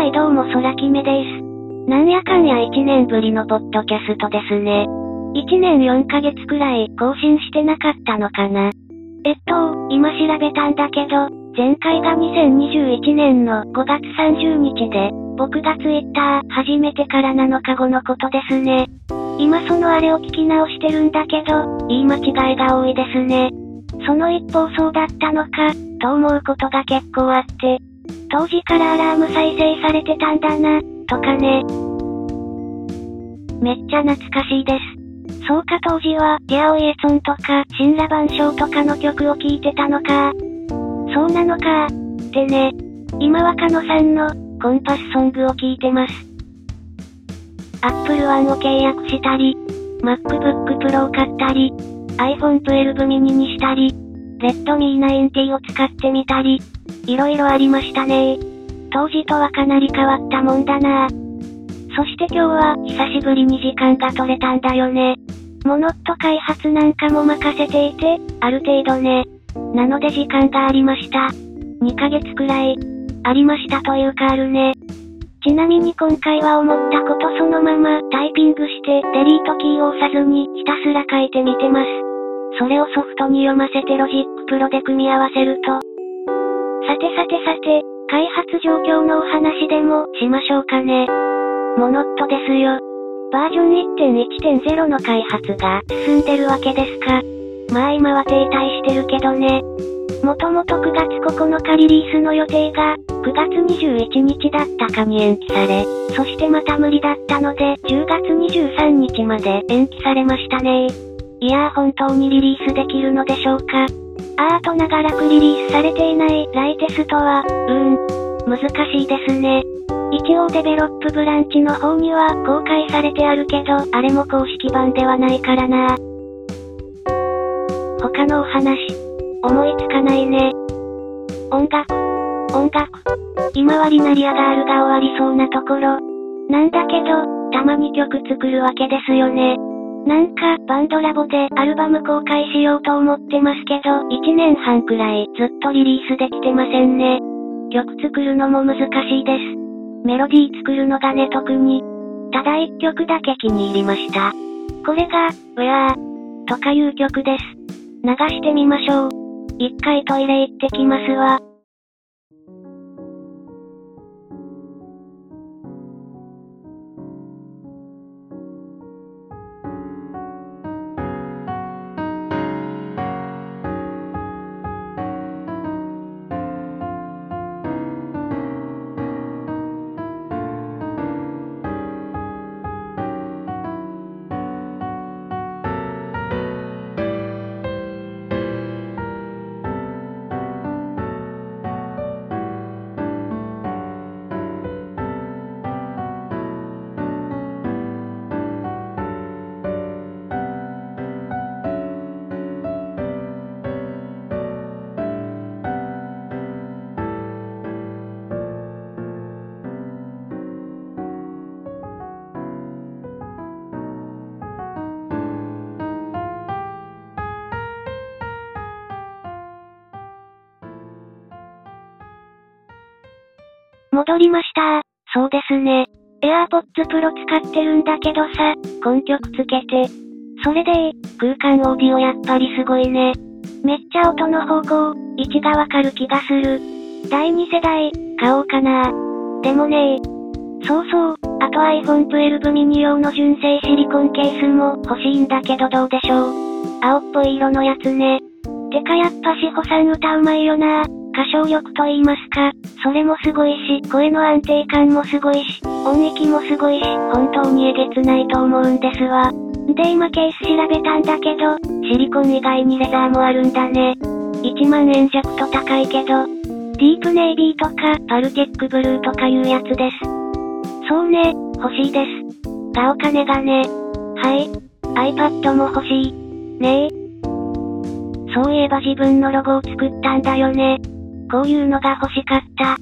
はいどうも空決めです。なんやかんや1年ぶりのポッドキャストですね。1年4ヶ月くらい更新してなかったのかな。えっと、今調べたんだけど、前回が2021年の5月30日で、僕が Twitter 始めてから7日後のことですね。今そのあれを聞き直してるんだけど、言い間違いが多いですね。その一方そうだったのか、と思うことが結構あって、当時からアラーム再生されてたんだな、とかね。めっちゃ懐かしいです。そうか当時は、ディアオイエソンとか、新ラバンショーとかの曲を聴いてたのか。そうなのか。ってね。今はカノさんの、コンパスソングを聴いてます。Apple One を契約したり、MacBook Pro を買ったり、iPhone 12 mini にしたり、Redmi 9T を使ってみたり、いろいろありましたね当時とはかなり変わったもんだなそして今日は、久しぶりに時間が取れたんだよね。モノット開発なんかも任せていて、ある程度ね。なので時間がありました。2ヶ月くらい、ありましたというかあるね。ちなみに今回は思ったことそのままタイピングしてデリートキーを押さずにひたすら書いてみてます。それをソフトに読ませて Logic Pro で組み合わせると。さてさてさて、開発状況のお話でもしましょうかね。モノットですよ。バージョン1.1.0の開発が進んでるわけですか。まあ今は停滞してるけどね。もともと9月9日リリースの予定が、9月21日だったかに延期され、そしてまた無理だったので、10月23日まで延期されましたねいやー本当にリリースできるのでしょうかアート長らくリリースされていないライテストは、うーん、難しいですね。一応デベロップブランチの方には公開されてあるけど、あれも公式版ではないからな。他のお話、思いつかないね。音楽、音楽。今はリナリアガールが終わりそうなところ。なんだけど、たまに曲作るわけですよね。なんか、バンドラボでアルバム公開しようと思ってますけど、1年半くらいずっとリリースできてませんね。曲作るのも難しいです。メロディー作るのがね特に。ただ一曲だけ気に入りました。これが、ウェアーとかいう曲です。流してみましょう。一回トイレ行ってきますわ。戻りました。そうですね。AirPods Pro 使ってるんだけどさ、根曲つけて。それで空間オーディオやっぱりすごいね。めっちゃ音の方向、位置がわかる気がする。第2世代、買おうかな。でもねそうそう、あと iPhone 12 mini 用の純正シリコンケースも欲しいんだけどどうでしょう。青っぽい色のやつね。てかやっぱしほさん歌うまいよな歌唱力と言いますか、それもすごいし、声の安定感もすごいし、音域もすごいし、本当にえげつないと思うんですわ。んで今ケース調べたんだけど、シリコン以外にレザーもあるんだね。1万円弱と高いけど、ディープネイビーとか、パルテックブルーとかいうやつです。そうね、欲しいです。がお金がね。はい。iPad も欲しい。ねえ。そういえば自分のロゴを作ったんだよね。こういうのが欲しかった。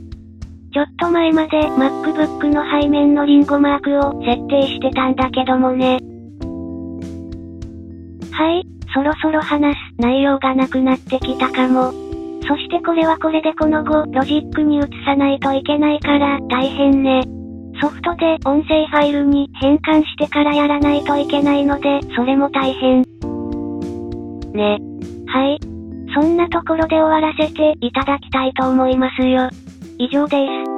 ちょっと前まで MacBook の背面のリンゴマークを設定してたんだけどもね。はい、そろそろ話す内容がなくなってきたかも。そしてこれはこれでこの後、ロジックに移さないといけないから大変ね。ソフトで音声ファイルに変換してからやらないといけないので、それも大変。ね。はい。そんなところで終わらせていただきたいと思いますよ。以上です。